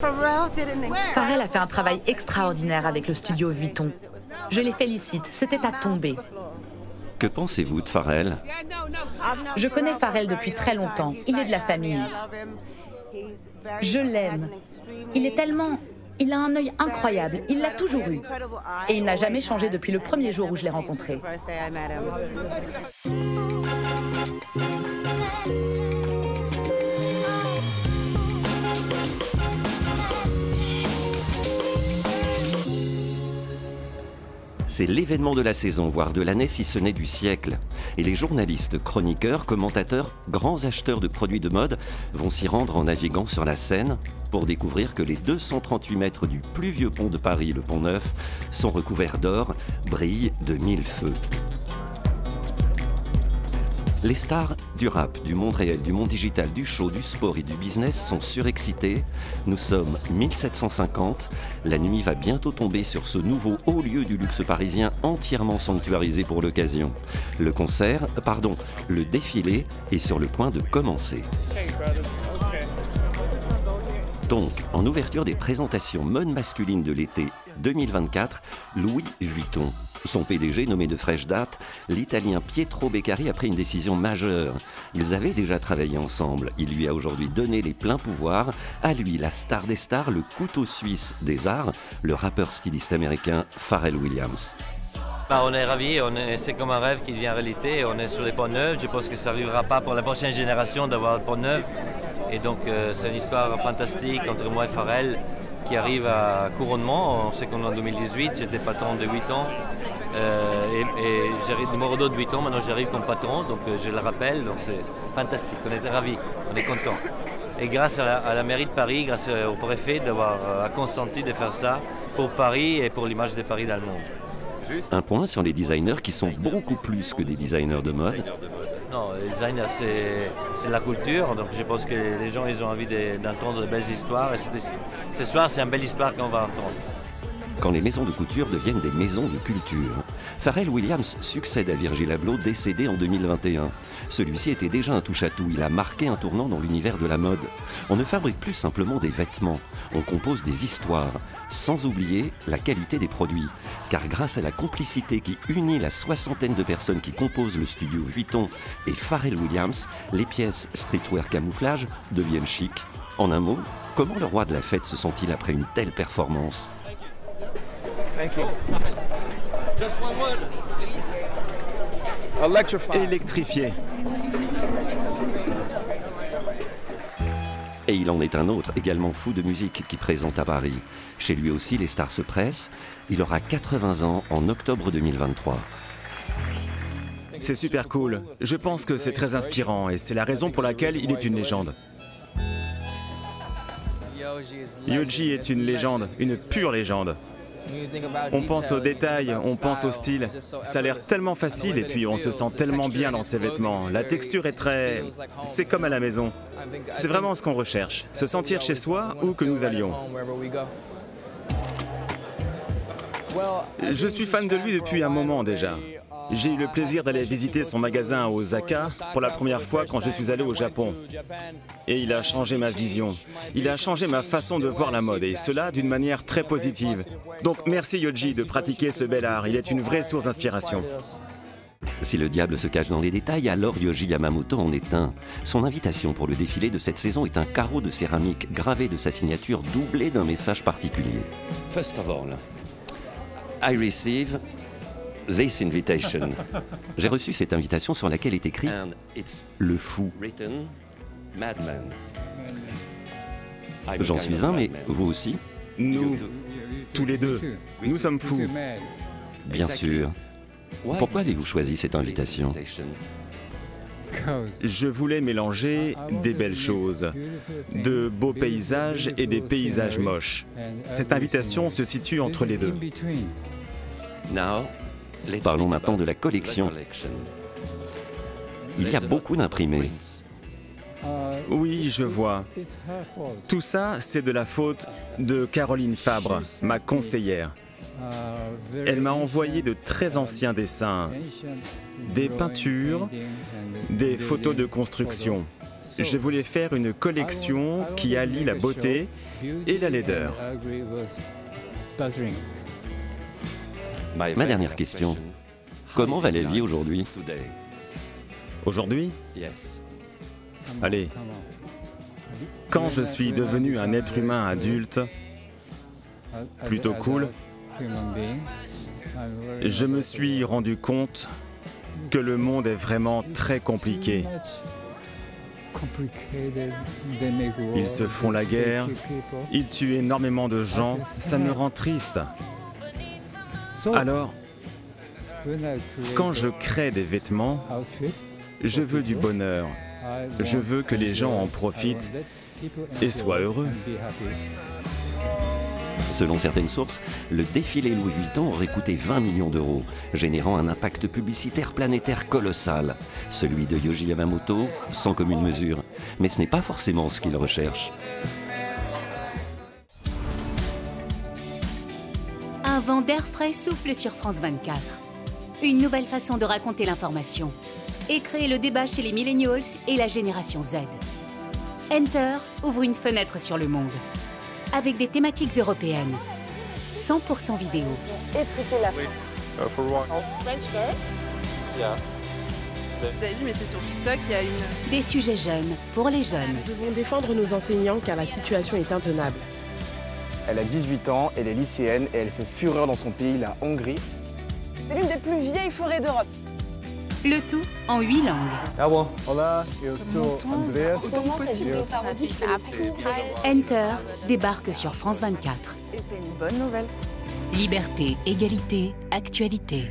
Pharrell a fait un travail extraordinaire avec le studio Vuitton. Je les félicite, c'était à tomber. Que pensez-vous de Pharrell Je connais Pharrell depuis très longtemps. Il est de la famille. Je l'aime. Il est tellement... Il a un œil incroyable. Il l'a toujours eu. Et il n'a jamais changé depuis le premier jour où je l'ai rencontré. C'est l'événement de la saison, voire de l'année si ce n'est du siècle. Et les journalistes, chroniqueurs, commentateurs, grands acheteurs de produits de mode vont s'y rendre en naviguant sur la Seine pour découvrir que les 238 mètres du plus vieux pont de Paris, le pont Neuf, sont recouverts d'or, brillent de mille feux. Les stars du rap, du monde réel, du monde digital, du show, du sport et du business sont surexcités. Nous sommes 1750. La nuit va bientôt tomber sur ce nouveau haut lieu du luxe parisien entièrement sanctuarisé pour l'occasion. Le concert, pardon, le défilé est sur le point de commencer. Donc, en ouverture des présentations mode masculine de l'été 2024, Louis Vuitton. Son PDG, nommé de fraîche date, l'italien Pietro Beccari a pris une décision majeure. Ils avaient déjà travaillé ensemble. Il lui a aujourd'hui donné les pleins pouvoirs. À lui, la star des stars, le couteau suisse des arts, le rappeur styliste américain Pharrell Williams. Bah, on est ravis, c'est comme un rêve qui devient réalité. On est sur les ponts neufs. Je pense que ça n'arrivera pas pour la prochaine génération d'avoir le pont neuf. Et donc euh, c'est une histoire fantastique entre moi et Pharrell qui arrive à couronnement. On sait qu'on est en 2018, j'étais patron de 8 ans. Euh, et, j'arrive 2 de 8 ans, maintenant j'arrive comme patron, donc euh, je le rappelle, donc c'est fantastique, on était ravis, on est content. Et grâce à la, mairie de Paris, grâce au préfet d'avoir consenti de faire ça pour Paris et pour l'image de Paris dans le monde. Un point sur les designers qui sont beaucoup plus que des designers de mode. Non, le design, c'est la culture. Donc je pense que les gens ils ont envie d'entendre de, belles histoires. Et ce soir, c'est une belle histoire qu'on va entendre quand les maisons de couture deviennent des maisons de culture. Pharrell Williams succède à Virgil Abloh, décédé en 2021. Celui-ci était déjà un touche-à-tout, il a marqué un tournant dans l'univers de la mode. On ne fabrique plus simplement des vêtements, on compose des histoires, sans oublier la qualité des produits. Car grâce à la complicité qui unit la soixantaine de personnes qui composent le studio Vuitton et Pharrell Williams, les pièces streetwear camouflage deviennent chic. En un mot, comment le roi de la fête se sent-il après une telle performance? Électrifié. Et il en est un autre, également fou de musique, qui présente à Paris. Chez lui aussi, les stars se pressent. Il aura 80 ans en octobre 2023. C'est super cool. Je pense que c'est très inspirant et c'est la raison pour laquelle il est une légende. Yoji est une légende, une pure légende. On pense aux détails, on pense au style. Ça a l'air tellement facile et puis on se sent tellement bien dans ses vêtements. La texture est très... C'est comme à la maison. C'est vraiment ce qu'on recherche, se sentir chez soi où que nous allions. Je suis fan de lui depuis un moment déjà. J'ai eu le plaisir d'aller visiter son magasin à Osaka pour la première fois quand je suis allé au Japon. Et il a changé ma vision. Il a changé ma façon de voir la mode et cela d'une manière très positive. Donc merci Yoji de pratiquer ce bel art. Il est une vraie source d'inspiration. Si le diable se cache dans les détails, alors Yoji Yamamoto en est un. Son invitation pour le défilé de cette saison est un carreau de céramique gravé de sa signature doublé d'un message particulier. First of all, I receive this invitation. J'ai reçu cette invitation sur laquelle est écrit Le fou. J'en suis un, mais vous aussi Nous, tous les deux, nous sommes fous. Bien sûr. Pourquoi avez-vous choisi cette invitation je voulais mélanger des belles choses, de beaux paysages et des paysages moches. Cette invitation se situe entre les deux. Parlons maintenant de la collection. Il y a beaucoup d'imprimés. Oui, je vois. Tout ça, c'est de la faute de Caroline Fabre, ma conseillère. Elle m'a envoyé de très anciens dessins, des peintures, des photos de construction. Je voulais faire une collection qui allie la beauté et la laideur. Ma dernière question. Comment va la vie aujourd'hui Aujourd'hui? Allez, quand je suis devenu un être humain adulte, plutôt cool, je me suis rendu compte que le monde est vraiment très compliqué. Ils se font la guerre, ils tuent énormément de gens, ça me rend triste. Alors, quand je crée des vêtements, je veux du bonheur. Je veux que les gens en profitent et soient heureux. Selon certaines sources, le défilé Louis Vuitton aurait coûté 20 millions d'euros, générant un impact publicitaire planétaire colossal. Celui de Yoji Yamamoto, sans commune mesure. Mais ce n'est pas forcément ce qu'il recherche. Un vent d'air frais souffle sur France 24. Une nouvelle façon de raconter l'information et créer le débat chez les millennials et la génération Z. Enter ouvre une fenêtre sur le monde avec des thématiques européennes. 100% vidéo. Étriquer la French girl Vous avez vu, mais c'est sur TikTok, il y a une... Des sujets jeunes pour les jeunes. Nous devons défendre nos enseignants car la situation est intenable. Elle a 18 ans, elle est lycéenne et elle fait fureur dans son pays, la Hongrie. C'est l'une des plus vieilles forêts d'Europe. Le tout en 8 langues. Ah bon? Hola, yo soy Andreas. Enter débarque sur France 24. Et c'est une bonne nouvelle. Liberté, égalité, actualité.